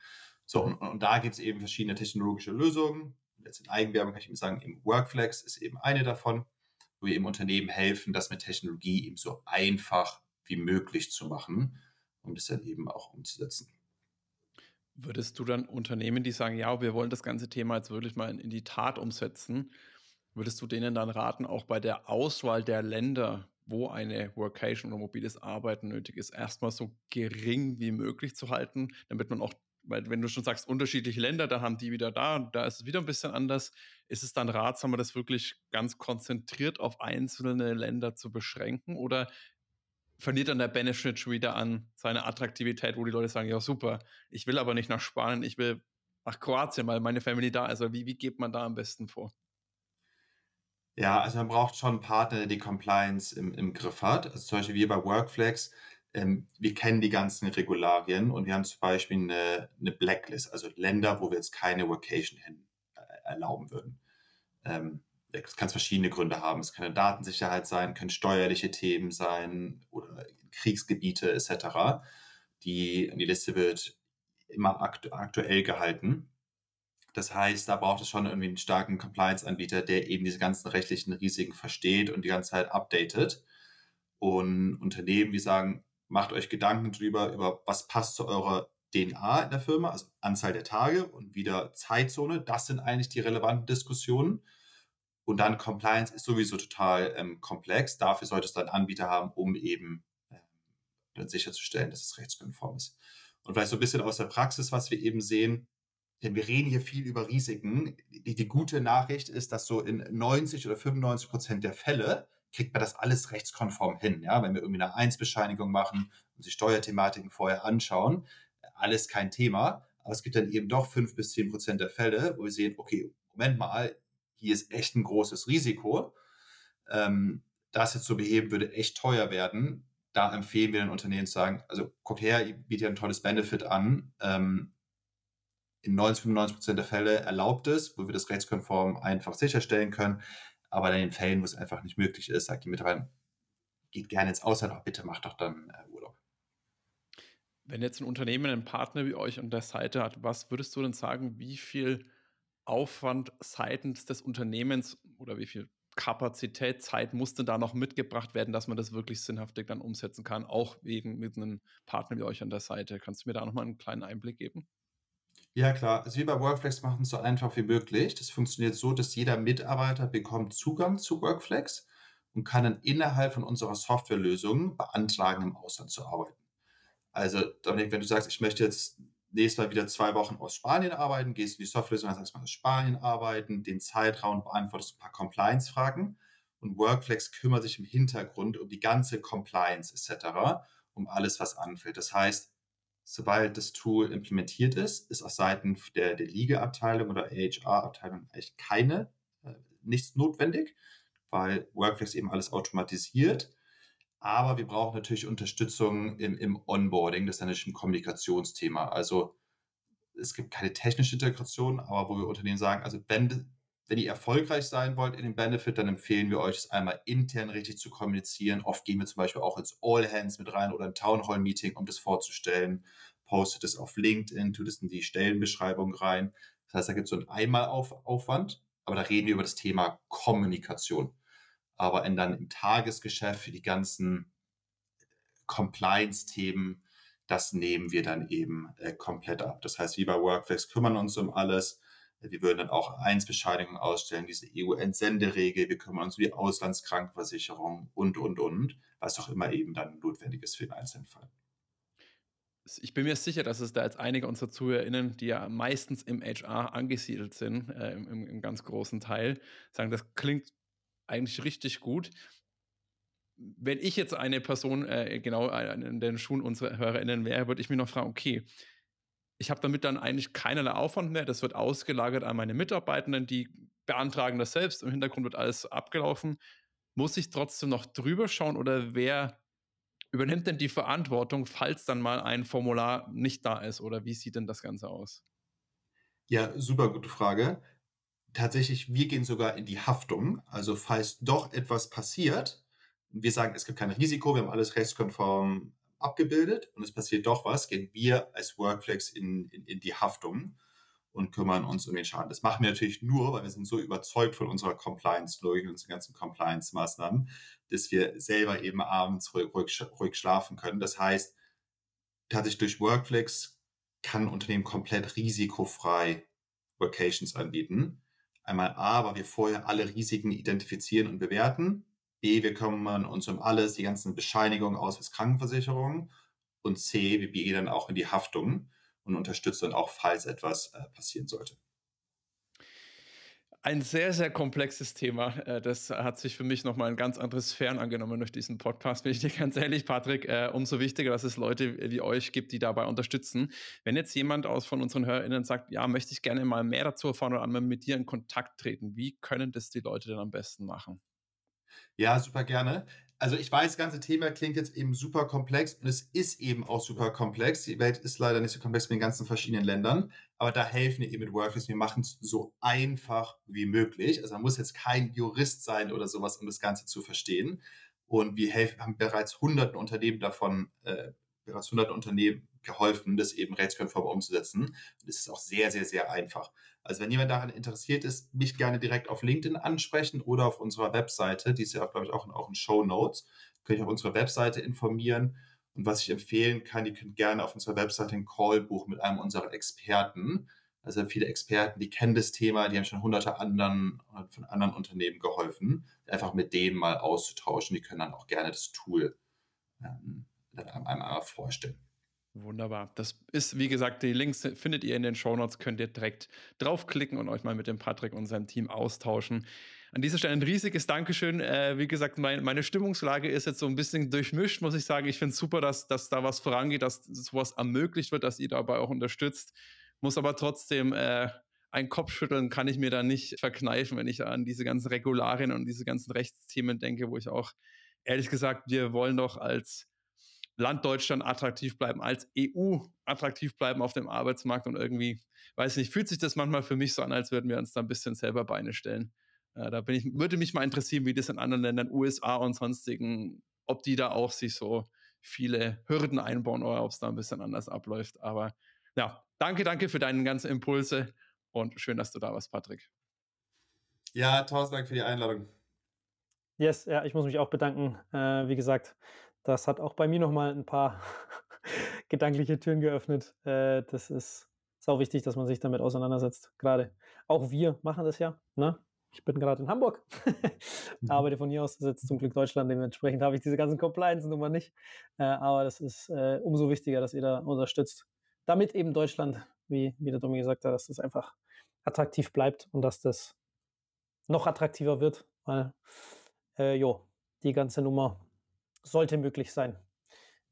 So, und, und da gibt es eben verschiedene technologische Lösungen. Jetzt in Eigenwerbung kann ich eben sagen, eben Workflex ist eben eine davon, wo wir eben Unternehmen helfen, das mit Technologie eben so einfach wie möglich zu machen, um das dann eben auch umzusetzen. Würdest du dann Unternehmen, die sagen, ja, wir wollen das ganze Thema jetzt wirklich mal in, in die Tat umsetzen, würdest du denen dann raten, auch bei der Auswahl der Länder, wo eine Workation oder mobiles Arbeiten nötig ist, erstmal so gering wie möglich zu halten, damit man auch, weil wenn du schon sagst, unterschiedliche Länder, da haben die wieder da, da ist es wieder ein bisschen anders, ist es dann ratsamer, das wirklich ganz konzentriert auf einzelne Länder zu beschränken oder verliert dann der Benefit schon wieder an seiner Attraktivität, wo die Leute sagen, ja super, ich will aber nicht nach Spanien, ich will nach Kroatien, weil meine Family da ist. Also wie, wie geht man da am besten vor? Ja, also man braucht schon einen Partner, der die Compliance im, im Griff hat. Also zum Beispiel wir bei Workflex, ähm, wir kennen die ganzen Regularien und wir haben zum Beispiel eine, eine Blacklist, also Länder, wo wir jetzt keine Workation hin äh, erlauben würden. Ähm, das kann verschiedene Gründe haben. Es kann eine Datensicherheit sein, können steuerliche Themen sein oder Kriegsgebiete etc. Die, die Liste wird immer aktu aktuell gehalten. Das heißt, da braucht es schon irgendwie einen starken Compliance-Anbieter, der eben diese ganzen rechtlichen Risiken versteht und die ganze Zeit updatet. Und Unternehmen, die sagen, macht euch Gedanken drüber, über was passt zu eurer DNA in der Firma, also Anzahl der Tage und wieder Zeitzone. Das sind eigentlich die relevanten Diskussionen. Und dann Compliance ist sowieso total ähm, komplex. Dafür sollte es dann Anbieter haben, um eben ähm, sicherzustellen, dass es rechtskonform ist. Und vielleicht so ein bisschen aus der Praxis, was wir eben sehen, denn wir reden hier viel über Risiken. Die, die gute Nachricht ist, dass so in 90 oder 95 Prozent der Fälle kriegt man das alles rechtskonform hin. Ja? Wenn wir irgendwie eine Eins-Bescheinigung machen und sich Steuerthematiken vorher anschauen, alles kein Thema. Aber es gibt dann eben doch fünf bis zehn Prozent der Fälle, wo wir sehen, okay, Moment mal, hier ist echt ein großes Risiko. Ähm, das jetzt zu beheben, würde echt teuer werden. Da empfehlen wir den Unternehmen zu sagen, also guckt her, ihr bietet ja ein tolles Benefit an. Ähm, in 90, 95 Prozent der Fälle erlaubt es, wo wir das rechtskonform einfach sicherstellen können. Aber in den Fällen, wo es einfach nicht möglich ist, sagt die Mitarbeiter, geht gerne ins Ausland, aber bitte macht doch dann äh, Urlaub. Wenn jetzt ein Unternehmen einen Partner wie euch an der Seite hat, was würdest du denn sagen, wie viel Aufwand seitens des Unternehmens oder wie viel Kapazität, Zeit musste da noch mitgebracht werden, dass man das wirklich sinnhaftig dann umsetzen kann, auch wegen mit einem Partner wie euch an der Seite. Kannst du mir da nochmal einen kleinen Einblick geben? Ja, klar. Also wir bei Workflex machen es so einfach wie möglich. Das funktioniert so, dass jeder Mitarbeiter bekommt Zugang zu Workflex und kann dann innerhalb von unserer Softwarelösung beantragen, im Ausland zu arbeiten. Also, Dominik, wenn du sagst, ich möchte jetzt nächstes Mal wieder zwei Wochen aus Spanien arbeiten, gehst du in die Softwarelösung, sagst mal aus Spanien arbeiten, den Zeitraum beantwortest ein paar Compliance-Fragen und Workflex kümmert sich im Hintergrund um die ganze Compliance etc., um alles, was anfällt. Das heißt, sobald das Tool implementiert ist, ist auf Seiten der, der Legal-Abteilung oder HR-Abteilung eigentlich keine, äh, nichts notwendig, weil Workflex eben alles automatisiert. Aber wir brauchen natürlich Unterstützung im, im Onboarding. Das ist natürlich ein Kommunikationsthema. Also es gibt keine technische Integration, aber wo wir Unternehmen sagen, also wenn, wenn ihr erfolgreich sein wollt in dem Benefit, dann empfehlen wir euch, es einmal intern richtig zu kommunizieren. Oft gehen wir zum Beispiel auch ins All Hands mit rein oder ein Town Hall Meeting, um das vorzustellen. Postet es auf LinkedIn, tut es in die Stellenbeschreibung rein. Das heißt, da gibt es so einen Einmalaufwand, aber da reden wir über das Thema Kommunikation aber in dann im Tagesgeschäft für die ganzen Compliance-Themen, das nehmen wir dann eben äh, komplett ab. Das heißt, wie bei Workflex kümmern uns um alles. Wir würden dann auch Einsbescheinigungen ausstellen, diese EU-Entsenderegel, wir kümmern uns um die Auslandskrankenversicherung und, und, und, was auch immer eben dann notwendig ist für den einzelnen Fall. Ich bin mir sicher, dass es da jetzt einige unserer ZuhörerInnen, die ja meistens im HR angesiedelt sind, äh, im, im, ganz großen Teil, sagen, das klingt eigentlich richtig gut. Wenn ich jetzt eine Person äh, genau in den Schuhen unserer HörerInnen wäre, würde ich mir noch fragen, okay, ich habe damit dann eigentlich keinerlei Aufwand mehr. Das wird ausgelagert an meine Mitarbeitenden, die beantragen das selbst. Im Hintergrund wird alles abgelaufen. Muss ich trotzdem noch drüber schauen oder wer übernimmt denn die Verantwortung, falls dann mal ein Formular nicht da ist? Oder wie sieht denn das Ganze aus? Ja, super gute Frage tatsächlich, wir gehen sogar in die Haftung. Also falls doch etwas passiert, wir sagen, es gibt kein Risiko, wir haben alles rechtskonform abgebildet und es passiert doch was, gehen wir als Workflex in, in, in die Haftung und kümmern uns um den Schaden. Das machen wir natürlich nur, weil wir sind so überzeugt von unserer Compliance-Logik und unseren ganzen Compliance-Maßnahmen, dass wir selber eben abends ruhig, ruhig, ruhig schlafen können. Das heißt, tatsächlich durch Workflex kann ein Unternehmen komplett risikofrei Workations anbieten. Einmal A, weil wir vorher alle Risiken identifizieren und bewerten. B, wir kümmern uns um alles, die ganzen Bescheinigungen aus als Krankenversicherung. Und C, wir gehen dann auch in die Haftung und unterstützen dann auch, falls etwas äh, passieren sollte. Ein sehr, sehr komplexes Thema. Äh, das hat sich für mich nochmal ein ganz anderes Fern angenommen durch diesen Podcast. Bin ich dir ganz ehrlich, Patrick, äh, umso wichtiger, dass es Leute wie euch gibt, die dabei unterstützen. Wenn jetzt jemand aus von unseren HörerInnen sagt, ja, möchte ich gerne mal mehr dazu erfahren oder einmal mit dir in Kontakt treten, wie können das die Leute denn am besten machen? Ja, super gerne also ich weiß, das ganze Thema klingt jetzt eben super komplex und es ist eben auch super komplex. Die Welt ist leider nicht so komplex mit den ganzen verschiedenen Ländern, aber da helfen wir eben mit Workflows. Wir machen es so einfach wie möglich. Also man muss jetzt kein Jurist sein oder sowas, um das Ganze zu verstehen. Und wir helfen, haben bereits hunderten Unternehmen davon, äh, bereits hunderten Unternehmen geholfen, das eben rechtskonform umzusetzen. Es ist auch sehr, sehr, sehr einfach. Also wenn jemand daran interessiert ist, mich gerne direkt auf LinkedIn ansprechen oder auf unserer Webseite, die ist ja, glaube ich, auch in, auch in Show Notes, könnt ihr auf unserer Webseite informieren. Und was ich empfehlen kann, ihr könnt gerne auf unserer Webseite einen Call buchen mit einem unserer Experten. Also viele Experten, die kennen das Thema, die haben schon hunderte anderen von anderen Unternehmen geholfen, einfach mit denen mal auszutauschen. Die können dann auch gerne das Tool ähm, einem einmal vorstellen. Wunderbar. Das ist, wie gesagt, die Links findet ihr in den Shownotes, könnt ihr direkt draufklicken und euch mal mit dem Patrick und seinem Team austauschen. An dieser Stelle ein riesiges Dankeschön. Äh, wie gesagt, mein, meine Stimmungslage ist jetzt so ein bisschen durchmischt, muss ich sagen. Ich finde es super, dass, dass da was vorangeht, dass sowas ermöglicht wird, dass ihr dabei auch unterstützt. muss aber trotzdem äh, ein Kopfschütteln kann ich mir da nicht verkneifen, wenn ich an diese ganzen Regularien und diese ganzen Rechtsthemen denke, wo ich auch ehrlich gesagt, wir wollen doch als Land Deutschland attraktiv bleiben, als EU attraktiv bleiben auf dem Arbeitsmarkt und irgendwie, weiß nicht, fühlt sich das manchmal für mich so an, als würden wir uns da ein bisschen selber Beine stellen. Äh, da bin ich, würde mich mal interessieren, wie das in anderen Ländern, USA und sonstigen, ob die da auch sich so viele Hürden einbauen oder ob es da ein bisschen anders abläuft. Aber ja, danke, danke für deine ganzen Impulse und schön, dass du da warst, Patrick. Ja, tausend Dank für die Einladung. Yes, ja, ich muss mich auch bedanken. Äh, wie gesagt, das hat auch bei mir nochmal ein paar gedankliche Türen geöffnet. Äh, das ist sau wichtig, dass man sich damit auseinandersetzt. Gerade auch wir machen das ja. Ne? Ich bin gerade in Hamburg, mhm. arbeite von hier aus, das ist jetzt zum Glück Deutschland, dementsprechend habe ich diese ganzen Compliance-Nummern nicht. Äh, aber das ist äh, umso wichtiger, dass ihr da unterstützt, damit eben Deutschland, wie, wie der Domi gesagt hat, dass das einfach attraktiv bleibt und dass das noch attraktiver wird, weil, äh, jo, die ganze Nummer sollte möglich sein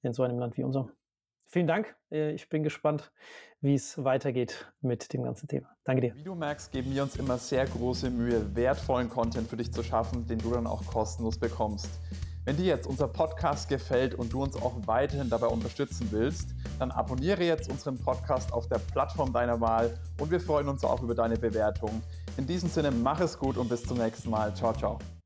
in so einem Land wie unserem. Vielen Dank. Äh, ich bin gespannt, wie es weitergeht mit dem ganzen Thema. Danke dir. Wie du merkst, geben wir uns immer sehr große Mühe, wertvollen Content für dich zu schaffen, den du dann auch kostenlos bekommst. Wenn dir jetzt unser Podcast gefällt und du uns auch weiterhin dabei unterstützen willst, dann abonniere jetzt unseren Podcast auf der Plattform deiner Wahl und wir freuen uns auch über deine Bewertung. In diesem Sinne, mach es gut und bis zum nächsten Mal. Ciao, ciao.